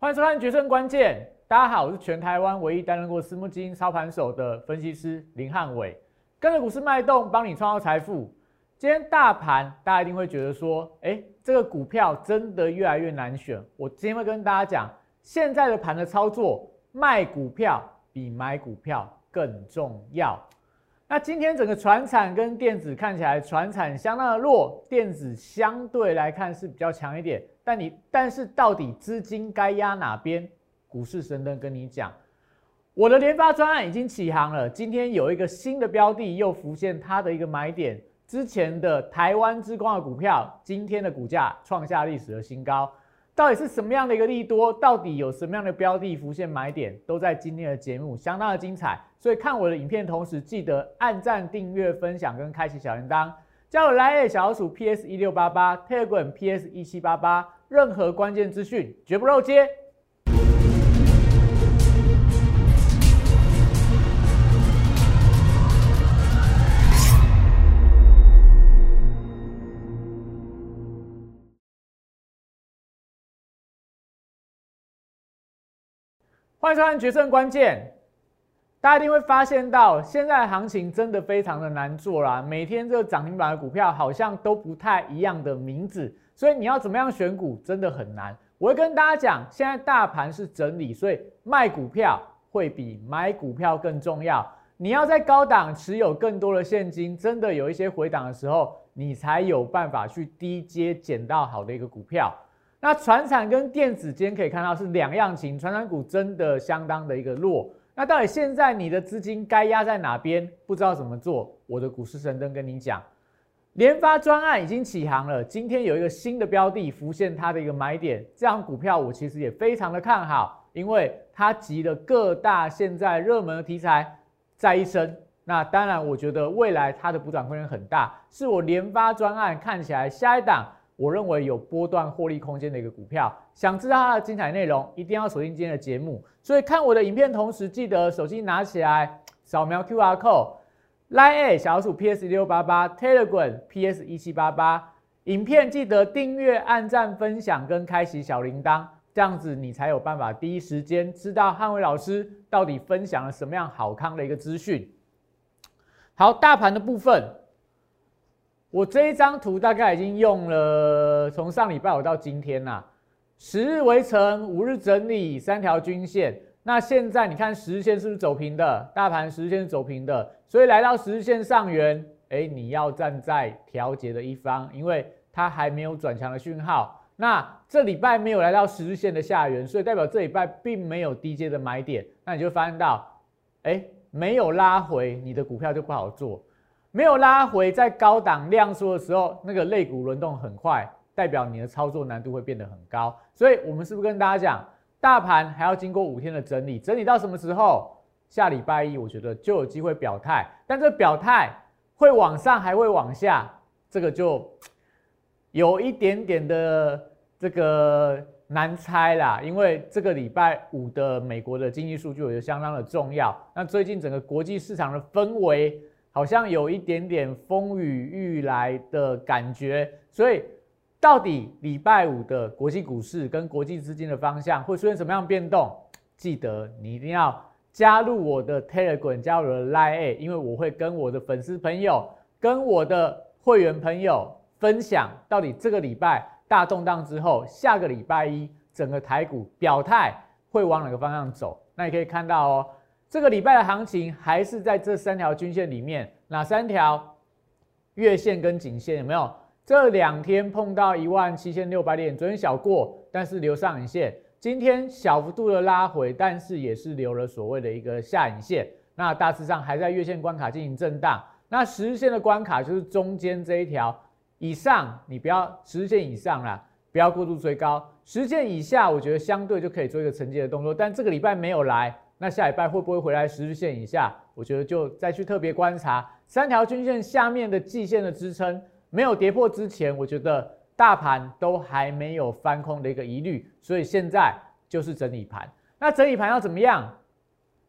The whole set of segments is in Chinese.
欢迎收看《决胜关键》。大家好，我是全台湾唯一担任过私募基金操盘手的分析师林汉伟，跟着股市脉动，帮你创造财富。今天大盘，大家一定会觉得说，哎，这个股票真的越来越难选。我今天会跟大家讲，现在的盘的操作，卖股票比买股票更重要。那今天整个船产跟电子看起来，船产相当的弱，电子相对来看是比较强一点。但你，但是到底资金该压哪边？股市神灯跟你讲，我的联发专案已经起航了。今天有一个新的标的又浮现它的一个买点。之前的台湾之光的股票，今天的股价创下历史的新高。到底是什么样的一个利多？到底有什么样的标的浮现买点？都在今天的节目相当的精彩。所以看我的影片同时，记得按赞、订阅、分享跟开启小铃铛。加入 Line 小老鼠 PS 一六八八，Telegram PS 一七八八。任何关键资讯绝不漏接。欢迎收看《决胜关键》。大家一定会发现到，现在行情真的非常的难做啦。每天这个涨停板的股票好像都不太一样的名字。所以你要怎么样选股真的很难。我会跟大家讲，现在大盘是整理，所以卖股票会比买股票更重要。你要在高档持有更多的现金，真的有一些回档的时候，你才有办法去低阶捡到好的一个股票。那船产跟电子间可以看到是两样情，船产股真的相当的一个弱。那到底现在你的资金该压在哪边？不知道怎么做？我的股市神灯跟你讲。联发专案已经起航了，今天有一个新的标的浮现，它的一个买点，这张股票我其实也非常的看好，因为它集了各大现在热门的题材在一身。那当然，我觉得未来它的补涨空间很大，是我联发专案看起来下一档，我认为有波段获利空间的一个股票。想知道它的精彩内容，一定要锁定今天的节目。所以看我的影片同时，记得手机拿起来扫描 QR code。Line 小鼠 PS 六八八，Telegram PS 一七八八，影片记得订阅、按赞、分享跟开启小铃铛，这样子你才有办法第一时间知道汉伟老师到底分享了什么样好康的一个资讯。好，大盘的部分，我这一张图大概已经用了，从上礼拜五到今天呐，十日围城，五日整理，三条均线。那现在你看十日线是不是走平的？大盘十日线是走平的，所以来到十日线上缘，哎，你要站在调节的一方，因为它还没有转强的讯号。那这礼拜没有来到十日线的下缘，所以代表这礼拜并没有低阶的买点。那你就发现到，哎，没有拉回，你的股票就不好做。没有拉回，在高档量缩的时候，那个肋骨轮动很快，代表你的操作难度会变得很高。所以我们是不是跟大家讲？大盘还要经过五天的整理，整理到什么时候？下礼拜一，我觉得就有机会表态。但这表态会往上还会往下，这个就有一点点的这个难猜啦。因为这个礼拜五的美国的经济数据我觉得相当的重要。那最近整个国际市场的氛围好像有一点点风雨欲来的感觉，所以。到底礼拜五的国际股市跟国际资金的方向会出现什么样的变动？记得你一定要加入我的 Telegram，加入我的 Line，因为我会跟我的粉丝朋友、跟我的会员朋友分享，到底这个礼拜大动荡之后，下个礼拜一整个台股表态会往哪个方向走？那你可以看到哦，这个礼拜的行情还是在这三条均线里面，哪三条？月线跟颈线有没有？这两天碰到一万七千六百点，昨天小过，但是留上影线。今天小幅度的拉回，但是也是留了所谓的一个下影线。那大致上还在月线关卡进行震荡。那十日线的关卡就是中间这一条以上，你不要十日线以上啦，不要过度追高。十日线以下，我觉得相对就可以做一个承接的动作。但这个礼拜没有来，那下礼拜会不会回来十日线以下？我觉得就再去特别观察三条均线下面的季线的支撑。没有跌破之前，我觉得大盘都还没有翻空的一个疑虑，所以现在就是整理盘。那整理盘要怎么样？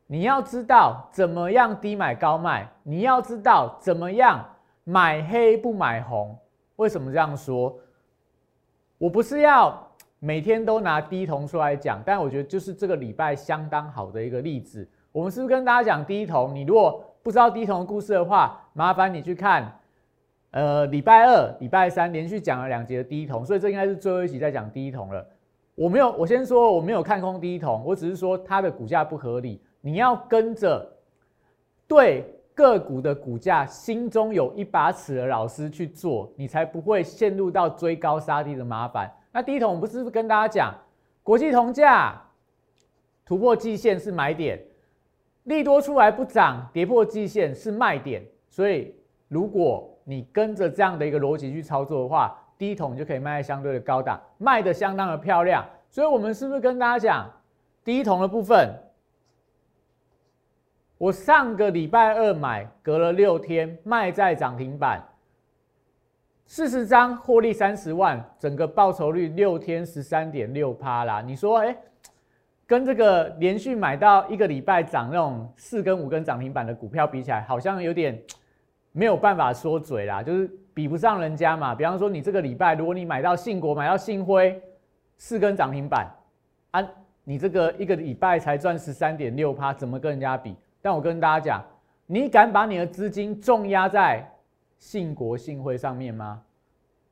你要知道怎么样低买高卖，你要知道怎么样买黑不买红。为什么这样说？我不是要每天都拿低铜出来讲，但我觉得就是这个礼拜相当好的一个例子。我们是不是跟大家讲低铜？你如果不知道低铜的故事的话，麻烦你去看，呃，礼拜二、礼拜三连续讲了两节的第一桶，所以这应该是最后一集在讲第一桶了。我没有，我先说我没有看空第一桶，我只是说它的股价不合理，你要跟着对个股的股价心中有一把尺的老师去做，你才不会陷入到追高杀低的麻烦。那第一桶不是跟大家讲，国际铜价突破季线是买点，利多出来不涨，跌破季线是卖点。所以如果你跟着这样的一个逻辑去操作的话，第一桶就可以卖在相对的高档，卖的相当的漂亮。所以我们是不是跟大家讲，第一桶的部分，我上个礼拜二买，隔了六天卖在涨停板。四十张获利三十万，整个报酬率六天十三点六趴啦。你说，哎，跟这个连续买到一个礼拜涨那种四根五根涨停板的股票比起来，好像有点没有办法说嘴啦，就是比不上人家嘛。比方说，你这个礼拜如果你买到信国、买到信辉四根涨停板，啊，你这个一个礼拜才赚十三点六趴，怎么跟人家比？但我跟大家讲，你敢把你的资金重压在？信国信会上面吗？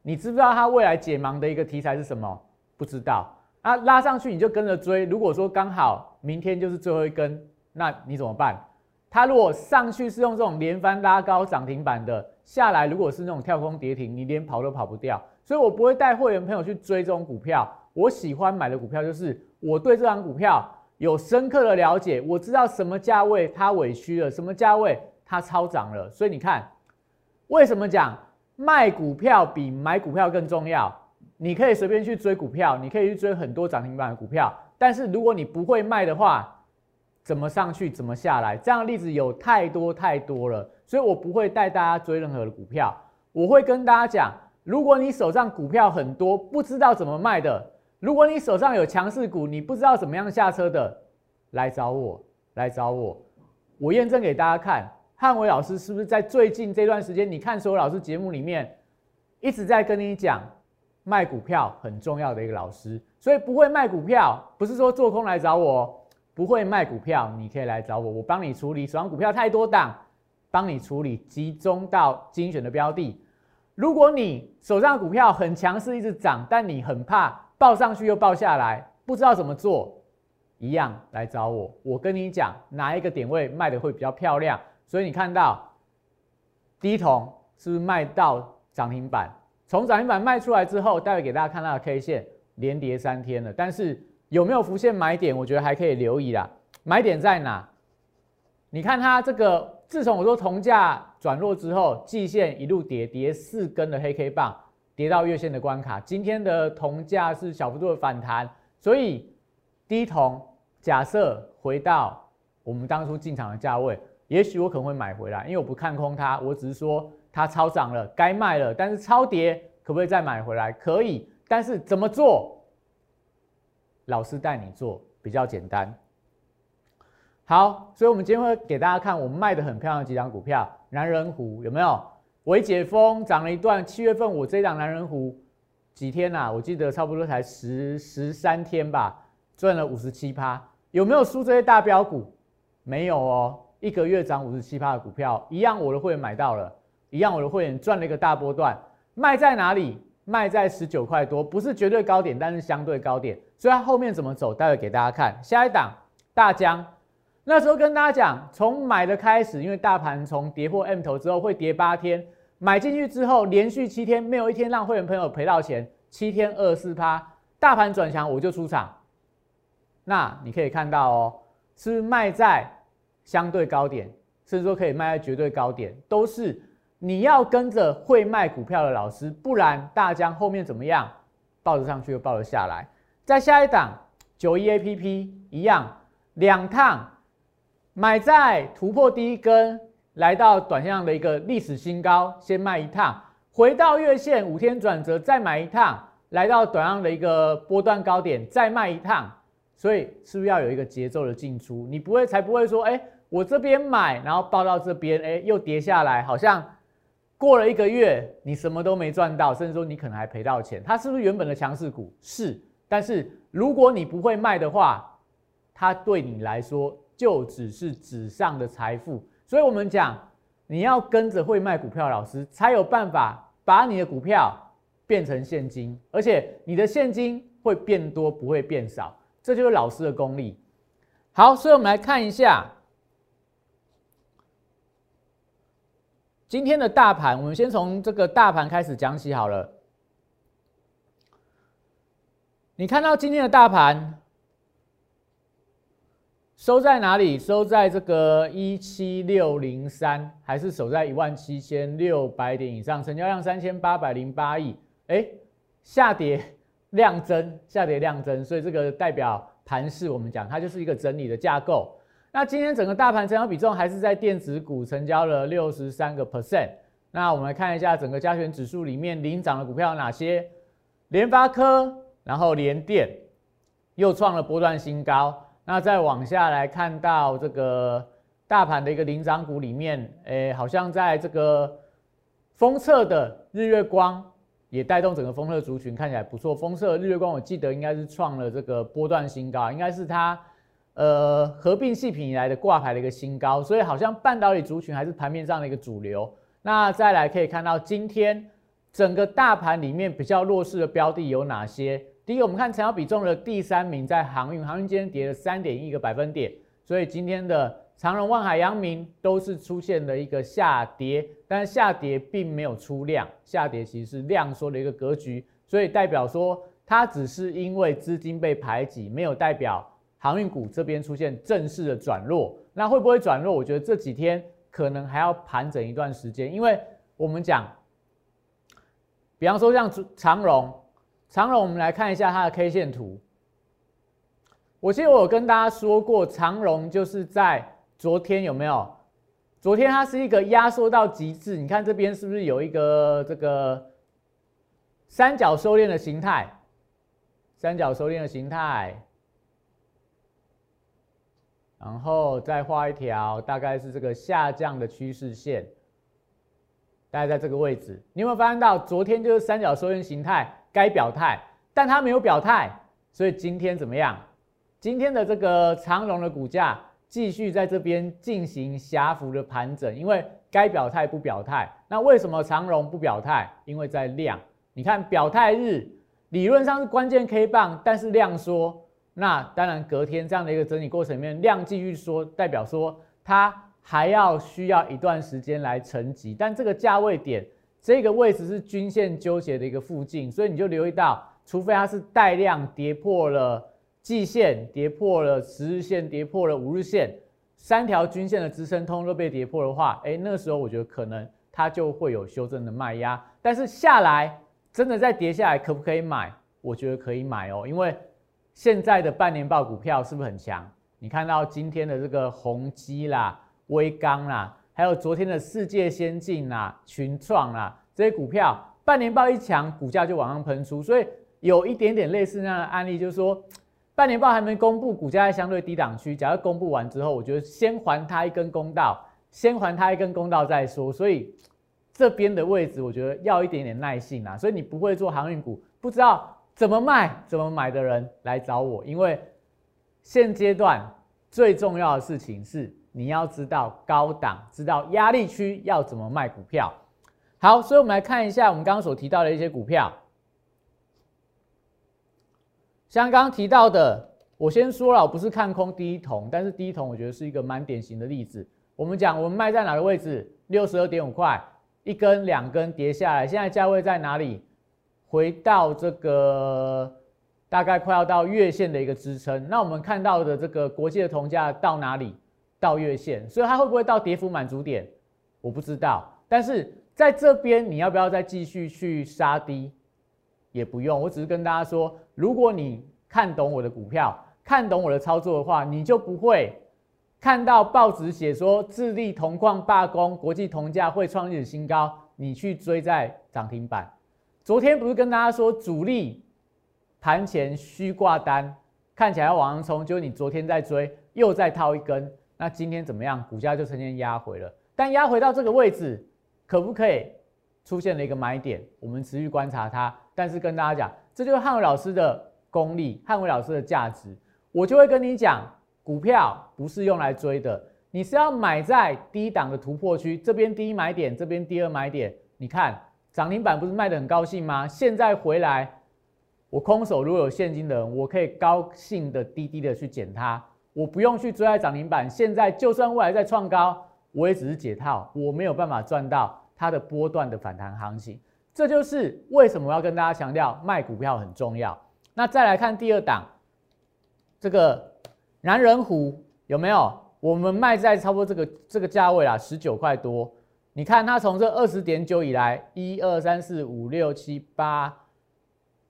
你知不知道它未来解盲的一个题材是什么？不知道啊，拉上去你就跟着追。如果说刚好明天就是最后一根，那你怎么办？它如果上去是用这种连番拉高涨停板的，下来如果是那种跳空跌停，你连跑都跑不掉。所以我不会带会员朋友去追这种股票。我喜欢买的股票就是我对这张股票有深刻的了解，我知道什么价位它委屈了，什么价位它超涨了。所以你看。为什么讲卖股票比买股票更重要？你可以随便去追股票，你可以去追很多涨停板的股票，但是如果你不会卖的话，怎么上去怎么下来？这样的例子有太多太多了，所以我不会带大家追任何的股票。我会跟大家讲，如果你手上股票很多，不知道怎么卖的；如果你手上有强势股，你不知道怎么样下车的，来找我，来找我，我验证给大家看。汉伟老师是不是在最近这段时间，你看所有老师节目里面，一直在跟你讲卖股票很重要的一个老师？所以不会卖股票，不是说做空来找我，不会卖股票，你可以来找我，我帮你处理手上股票太多档，帮你处理集中到精选的标的。如果你手上的股票很强势，一直涨，但你很怕报上去又报下来，不知道怎么做，一样来找我，我跟你讲哪一个点位卖的会比较漂亮。所以你看到低铜是不是卖到涨停板？从涨停板卖出来之后，待会给大家看到的 K 线连跌三天了。但是有没有浮现买点？我觉得还可以留意啦。买点在哪？你看它这个，自从我说铜价转弱之后，季线一路跌，跌四根的黑 K 棒，跌到月线的关卡。今天的铜价是小幅度的反弹，所以低铜假设回到我们当初进场的价位。也许我可能会买回来，因为我不看空它，我只是说它超涨了，该卖了。但是超跌可不可以再买回来？可以，但是怎么做？老师带你做比较简单。好，所以我们今天会给大家看我们卖的很漂亮的几张股票。男人湖有没有？微解封涨了一段，七月份我这档男人湖几天呐？我记得差不多才十十三天吧，赚了五十七趴。有没有输这些大标股？没有哦。一个月涨五十七趴的股票，一样我的会员买到了，一样我的会员赚了一个大波段。卖在哪里？卖在十九块多，不是绝对高点，但是相对高点。所以它后面怎么走，待会给大家看。下一档大江，那时候跟大家讲，从买的开始，因为大盘从跌破 M 头之后会跌八天，买进去之后连续七天没有一天让会员朋友赔到钱，七天二四趴，大盘转强我就出场。那你可以看到哦，是卖在。相对高点，甚至说可以卖在绝对高点，都是你要跟着会卖股票的老师，不然大江后面怎么样，抱着上去又抱着下来。在下一档九一 A P P 一样，两趟买在突破第一根，来到短线上的一个历史新高，先卖一趟，回到月线五天转折再买一趟，来到短上的一个波段高点再卖一趟，所以是不是要有一个节奏的进出？你不会才不会说哎。我这边买，然后报到这边，哎，又跌下来，好像过了一个月，你什么都没赚到，甚至说你可能还赔到钱。它是不是原本的强势股？是，但是如果你不会卖的话，它对你来说就只是纸上的财富。所以我们讲，你要跟着会卖股票的老师，才有办法把你的股票变成现金，而且你的现金会变多，不会变少。这就是老师的功力。好，所以我们来看一下今天的大盘。我们先从这个大盘开始讲起好了。你看到今天的大盘收在哪里？收在这个一七六零三，还是守在一万七千六百点以上？成交量三千八百零八亿。哎，下跌。量增，下跌量增，所以这个代表盘势，我们讲它就是一个整理的架构。那今天整个大盘成交比重还是在电子股成交了六十三个 percent。那我们来看一下整个加权指数里面领涨的股票有哪些？联发科，然后连电又创了波段新高。那再往下来看到这个大盘的一个领涨股里面，诶，好像在这个封测的日月光。也带动整个丰特族群看起来不错。丰特日月光，我记得应该是创了这个波段新高，应该是它呃合并细品以来的挂牌的一个新高。所以好像半导体族群还是盘面上的一个主流。那再来可以看到今天整个大盘里面比较弱势的标的有哪些？第一个，我们看成交比重的第三名在航运，航运今天跌了三点一个百分点，所以今天的。长荣、万海、阳明都是出现了一个下跌，但是下跌并没有出量，下跌其实是量缩的一个格局，所以代表说它只是因为资金被排挤，没有代表航运股这边出现正式的转弱。那会不会转弱？我觉得这几天可能还要盘整一段时间，因为我们讲，比方说像长荣，长荣我们来看一下它的 K 线图。我记得我有跟大家说过，长荣就是在。昨天有没有？昨天它是一个压缩到极致，你看这边是不是有一个这个三角收敛的形态？三角收敛的形态，然后再画一条，大概是这个下降的趋势线，大概在这个位置。你有没有发现到，昨天就是三角收敛形态该表态，但它没有表态，所以今天怎么样？今天的这个长荣的股价。继续在这边进行狭幅的盘整，因为该表态不表态。那为什么长荣不表态？因为在量。你看表态日理论上是关键 K 棒，但是量缩，那当然隔天这样的一个整理过程里面，量继续缩，代表说它还要需要一段时间来沉积。但这个价位点，这个位置是均线纠结的一个附近，所以你就留意到，除非它是带量跌破了。季线跌破了十日线，跌破了五日线，三条均线的支撑通都被跌破的话，哎，那个时候我觉得可能它就会有修正的卖压。但是下来真的再跌下来，可不可以买？我觉得可以买哦，因为现在的半年报股票是不是很强？你看到今天的这个宏基啦、威刚啦，还有昨天的世界先进啦、群创啦这些股票，半年报一强，股价就往上喷出。所以有一点点类似那样的案例，就是说。半年报还没公布，股价在相对低档区。假如公布完之后，我觉得先还他一根公道，先还他一根公道再说。所以这边的位置，我觉得要一点点耐性啊。所以你不会做航运股，不知道怎么卖、怎么买的人来找我，因为现阶段最重要的事情是你要知道高档，知道压力区要怎么卖股票。好，所以我们来看一下我们刚刚所提到的一些股票。像刚刚提到的，我先说了，我不是看空第一桶，但是第一桶我觉得是一个蛮典型的例子。我们讲我们卖在哪个位置？六十二点五块，一根两根跌下来，现在价位在哪里？回到这个大概快要到月线的一个支撑。那我们看到的这个国际的铜价到哪里？到月线，所以它会不会到跌幅满足点？我不知道。但是在这边你要不要再继续去杀低？也不用，我只是跟大家说，如果你看懂我的股票，看懂我的操作的话，你就不会看到报纸写说智利铜矿罢工，国际铜价会创历史新高，你去追在涨停板。昨天不是跟大家说主力盘前虚挂单，看起来要往上冲，就是你昨天在追，又再套一根，那今天怎么样？股价就呈现压回了，但压回到这个位置，可不可以出现了一个买点？我们持续观察它。但是跟大家讲，这就是汉伟老师的功力，汉伟老师的价值，我就会跟你讲，股票不是用来追的，你是要买在低档的突破区，这边第一买点，这边第二买点。你看涨停板不是卖的很高兴吗？现在回来，我空手如果有现金的人，我可以高兴的低低的去捡它，我不用去追在涨停板。现在就算未来再创高，我也只是解套，我没有办法赚到它的波段的反弹行情。这就是为什么我要跟大家强调卖股票很重要。那再来看第二档，这个南人虎有没有？我们卖在差不多这个这个价位啦，十九块多。你看它从这二十点九以来，一二三四五六七八，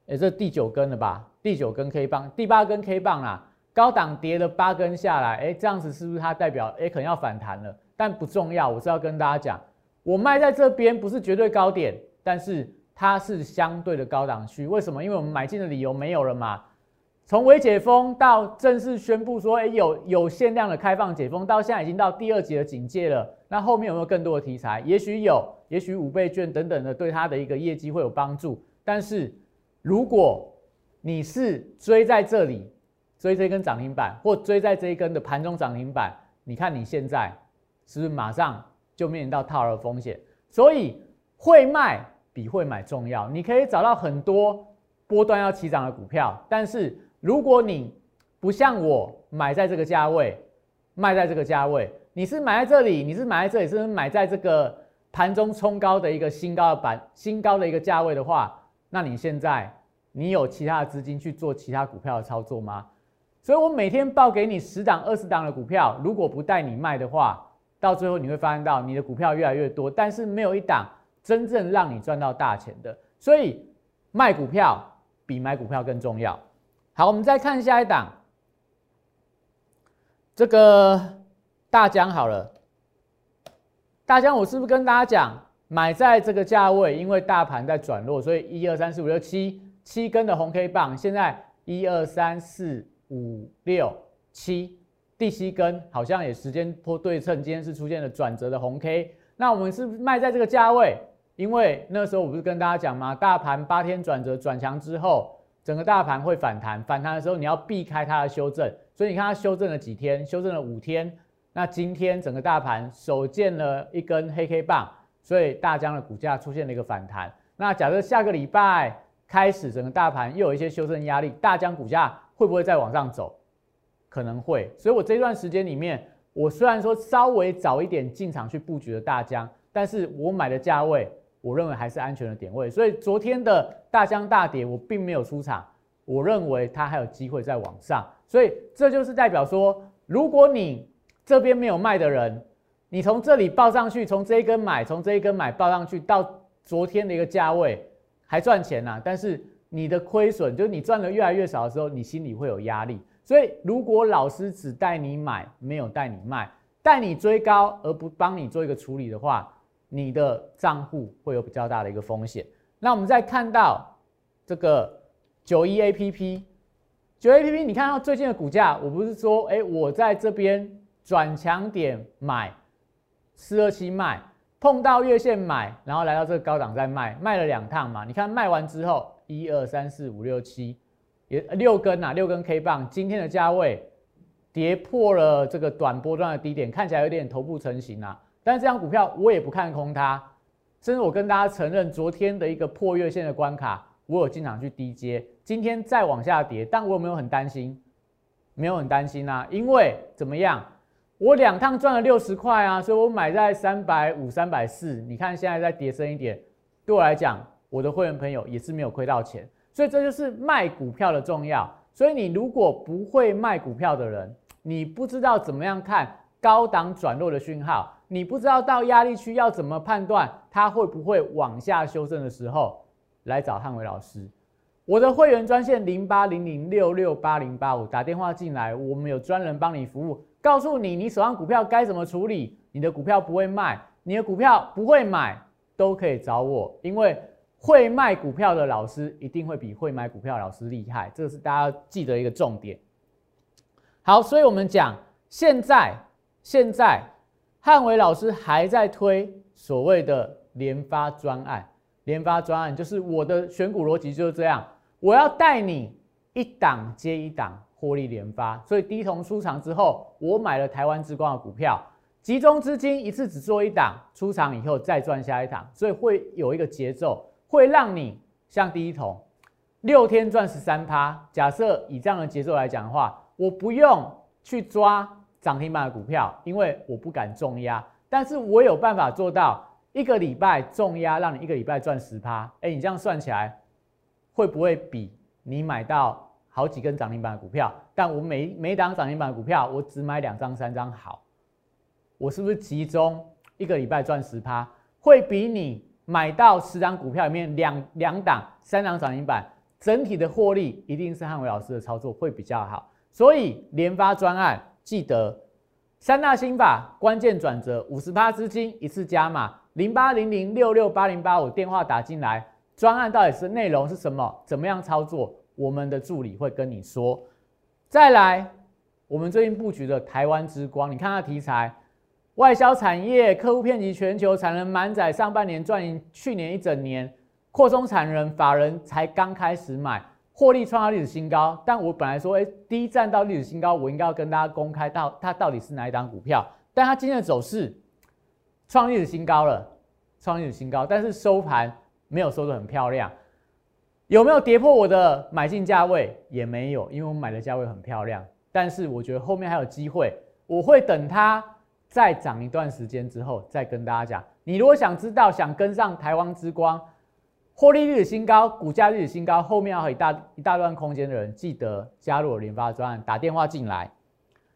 哎，这第九根了吧？第九根 K 棒，第八根 K 棒啦，高档跌了八根下来，哎，这样子是不是它代表哎可能要反弹了？但不重要，我是要跟大家讲，我卖在这边不是绝对高点，但是它是相对的高档区。为什么？因为我们买进的理由没有了嘛。从未解封到正式宣布说，哎，有有限量的开放解封，到现在已经到第二级的警戒了。那后面有没有更多的题材？也许有，也许五倍券等等的对它的一个业绩会有帮助。但是如果你是追在这里，追这根涨停板，或追在这一根的盘中涨停板，你看你现在是不是马上就面临到套牢风险？所以会卖比会买重要。你可以找到很多波段要起涨的股票，但是。如果你不像我买在这个价位，卖在这个价位，你是买在这里，你是买在这里，是买在这个盘中冲高的一个新高的板新高的一个价位的话，那你现在你有其他的资金去做其他股票的操作吗？所以我每天报给你十档、二十档的股票，如果不带你卖的话，到最后你会发现到你的股票越来越多，但是没有一档真正让你赚到大钱的。所以卖股票比买股票更重要。好，我们再看下一档，这个大疆好了。大疆，我是不是跟大家讲，买在这个价位，因为大盘在转弱，所以一二三四五六七七根的红 K 棒，现在一二三四五六七第七根好像也时间波对称，今天是出现了转折的红 K。那我们是卖在这个价位，因为那时候我不是跟大家讲吗？大盘八天转折转强之后。整个大盘会反弹，反弹的时候你要避开它的修正，所以你看它修正了几天，修正了五天。那今天整个大盘首见了一根黑 K 棒，所以大疆的股价出现了一个反弹。那假设下个礼拜开始，整个大盘又有一些修正压力，大疆股价会不会再往上走？可能会。所以我这段时间里面，我虽然说稍微早一点进场去布局了大疆，但是我买的价位。我认为还是安全的点位，所以昨天的大疆大跌，我并没有出场。我认为它还有机会再往上，所以这就是代表说，如果你这边没有卖的人，你从这里报上去，从这一根买，从这一根买报上去，到昨天的一个价位还赚钱呐。但是你的亏损，就是你赚的越来越少的时候，你心里会有压力。所以如果老师只带你买，没有带你卖，带你追高而不帮你做一个处理的话，你的账户会有比较大的一个风险。那我们再看到这个九一 A P P，九 A P P，你看到最近的股价，我不是说，哎，我在这边转强点买四二七卖，碰到月线买，然后来到这个高档再卖，卖了两趟嘛。你看卖完之后，一二三四五六七，也六根啊，六根 K 棒，今天的价位跌破了这个短波段的低点，看起来有点头部成型啊。但是这张股票我也不看空它，甚至我跟大家承认，昨天的一个破月线的关卡，我有经常去低接。今天再往下跌，但我有没有很担心？没有很担心啊，因为怎么样？我两趟赚了六十块啊，所以我买在三百五、三百四。你看现在再跌深一点，对我来讲，我的会员朋友也是没有亏到钱。所以这就是卖股票的重要。所以你如果不会卖股票的人，你不知道怎么样看高档转弱的讯号。你不知道到压力区要怎么判断它会不会往下修正的时候，来找汉伟老师。我的会员专线零八零零六六八零八五打电话进来，我们有专人帮你服务，告诉你你手上股票该怎么处理。你的股票不会卖，你的股票不会买，都可以找我，因为会卖股票的老师一定会比会买股票的老师厉害，这是大家记得一个重点。好，所以我们讲现在现在。汉伟老师还在推所谓的联发专案，联发专案就是我的选股逻辑就是这样，我要带你一档接一档获利连发，所以低同出场之后，我买了台湾之光的股票，集中资金一次只做一档，出场以后再赚下一档，所以会有一个节奏，会让你像第一桶六天赚十三趴。假设以这样的节奏来讲的话，我不用去抓涨停板的股票，因为我不敢重压，但是我有办法做到一个礼拜重压，让你一个礼拜赚十趴。哎，你这样算起来，会不会比你买到？好几根涨停板的股票，但我每每档涨停板的股票，我只买两张、三张好，我是不是集中一个礼拜赚十趴，会比你买到十张股票里面两两档、三档涨停板，整体的获利一定是汉伟老师的操作会比较好。所以联发专案记得三大心法，关键转折五十趴资金一次加码零八零零六六八零八五电话打进来，专案到底是内容是什么？怎么样操作？我们的助理会跟你说。再来，我们最近布局的台湾之光，你看它题材，外销产业客户遍及全球，产能满载，上半年赚赢去年一整年，扩充产能，法人才刚开始买，获利创下历史新高。但我本来说，哎，第一站到历史新高，我应该要跟大家公开到它到底是哪一档股票。但它今天的走势创历史新高了，创历史新高，但是收盘没有收得很漂亮。有没有跌破我的买进价位？也没有，因为我买的价位很漂亮。但是我觉得后面还有机会，我会等它再涨一段时间之后再跟大家讲。你如果想知道，想跟上台湾之光获利率的新高、股价率的新高，后面要有一大一大段空间的人，记得加入我联发专案，打电话进来。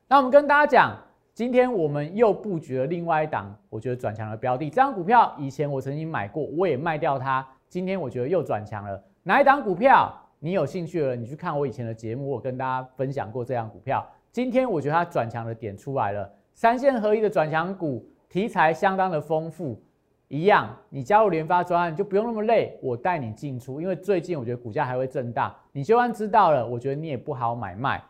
那我们跟大家讲，今天我们又布局了另外一档，我觉得转强的标的。这张股票以前我曾经买过，我也卖掉它，今天我觉得又转强了。哪一档股票你有兴趣了？你去看我以前的节目，我跟大家分享过这样股票。今天我觉得它转强的点出来了，三线合一的转强股，题材相当的丰富。一样，你加入联发专案就不用那么累，我带你进出。因为最近我觉得股价还会震荡，你就算知道了，我觉得你也不好买卖。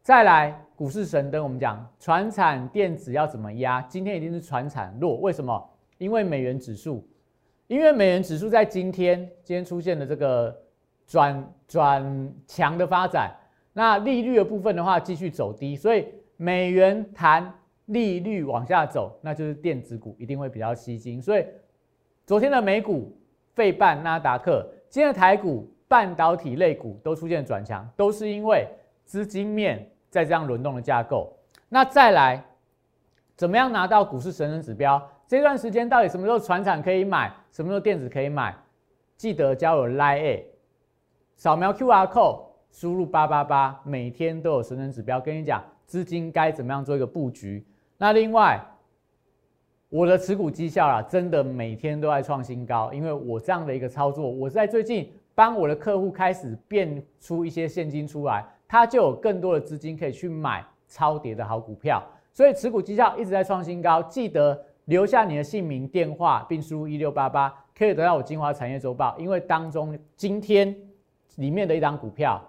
再来，股市神灯，我们讲船产电子要怎么压？今天一定是船产弱，为什么？因为美元指数。因为美元指数在今天今天出现了这个转转强的发展，那利率的部分的话继续走低，所以美元弹利率往下走，那就是电子股一定会比较吸金。所以昨天的美股、费半、纳达克，今天的台股、半导体类股都出现转强，都是因为资金面在这样轮动的架构。那再来，怎么样拿到股市神人指标？这段时间到底什么时候船产可以买，什么时候电子可以买？记得加入 Line，扫描 QR code，输入八八八，每天都有神人指标跟你讲资金该怎么样做一个布局。那另外，我的持股绩效啊，真的每天都在创新高，因为我这样的一个操作，我在最近帮我的客户开始变出一些现金出来，他就有更多的资金可以去买超跌的好股票，所以持股绩效一直在创新高。记得。留下你的姓名、电话，并输入一六八八，可以得到我精华产业周报。因为当中今天里面的一张股票，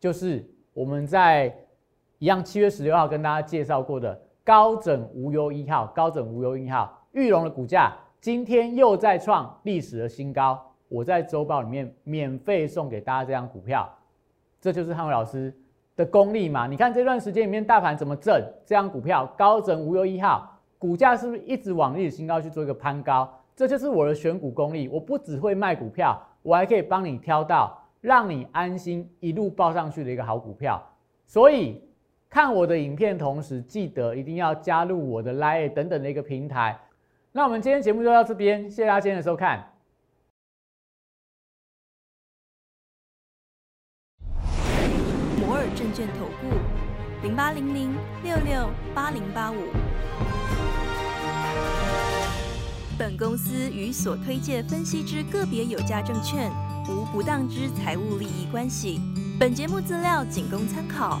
就是我们在一样七月十六号跟大家介绍过的高枕无忧一号。高枕无忧一号，玉龙的股价今天又再创历史的新高。我在周报里面免费送给大家这张股票，这就是汉伟老师的功力嘛？你看这段时间里面大盘怎么震，这张股票高枕无忧一号。股价是不是一直往历史新高去做一个攀高？这就是我的选股功力。我不只会卖股票，我还可以帮你挑到让你安心一路报上去的一个好股票。所以看我的影片同时，记得一定要加入我的 Line 等等的一个平台。那我们今天节目就到这边，谢谢大家今天的收看。摩尔证券投顾零八零零六六八零八五。本公司与所推介分析之个别有价证券无不当之财务利益关系。本节目资料仅供参考，